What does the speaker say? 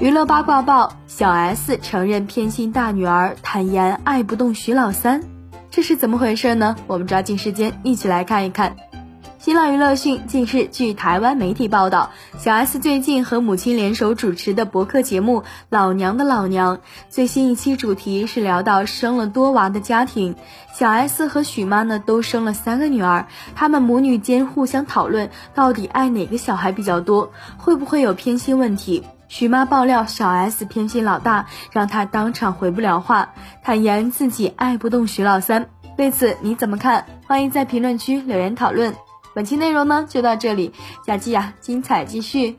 娱乐八卦报：小 S 承认偏心大女儿，坦言爱不动徐老三，这是怎么回事呢？我们抓紧时间一起来看一看。新浪娱乐讯，近日据台湾媒体报道，小 S 最近和母亲联手主持的博客节目《老娘的老娘》最新一期主题是聊到生了多娃的家庭。小 S 和许妈呢都生了三个女儿，他们母女间互相讨论到底爱哪个小孩比较多，会不会有偏心问题？徐妈爆料小 S 偏心老大，让她当场回不了话，坦言自己爱不动徐老三。对此你怎么看？欢迎在评论区留言讨论。本期内容呢就到这里，下期呀精彩继续。